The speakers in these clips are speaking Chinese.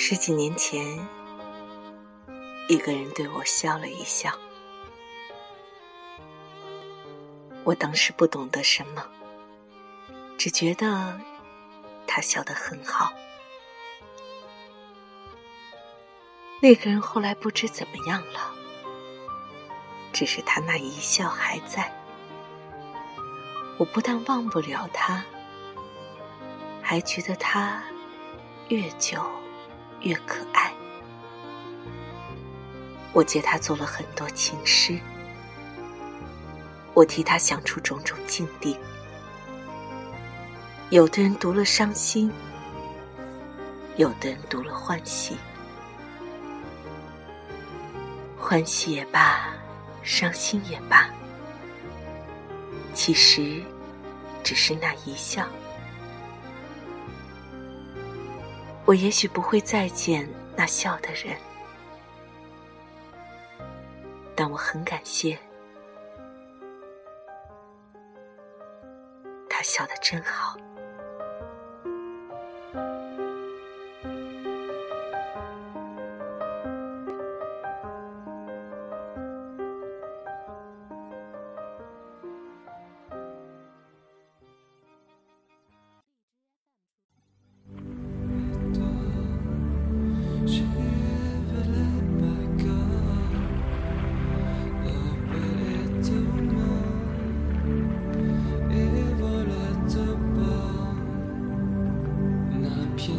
十几年前，一个人对我笑了一笑。我当时不懂得什么，只觉得他笑得很好。那个人后来不知怎么样了，只是他那一笑还在。我不但忘不了他，还觉得他越久越可爱。我借他做了很多情诗，我替他想出种种境地。有的人读了伤心，有的人读了欢喜。欢喜也罢，伤心也罢，其实只是那一笑。我也许不会再见那笑的人，但我很感谢他笑得真好。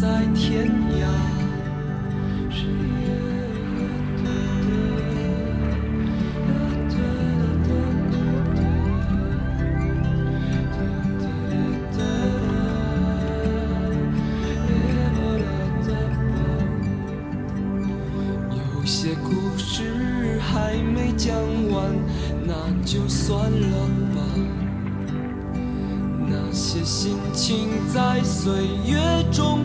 在天涯有些故事还没讲完，那就算了吧。那些心情在岁月中。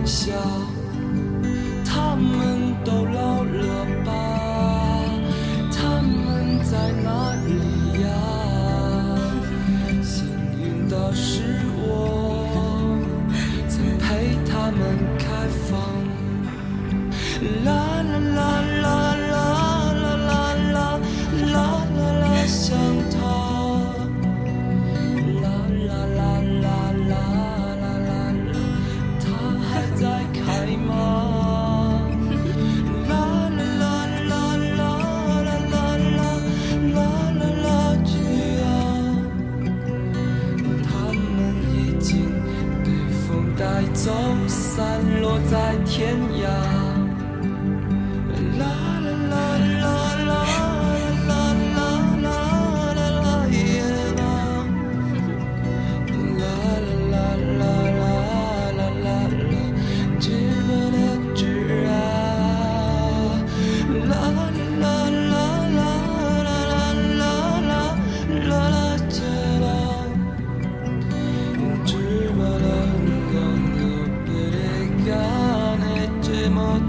门开放。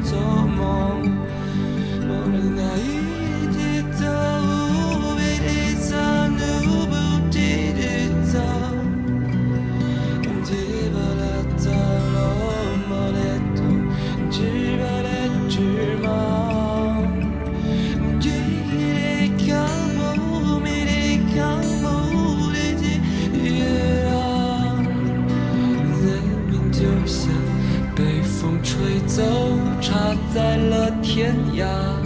走。天涯。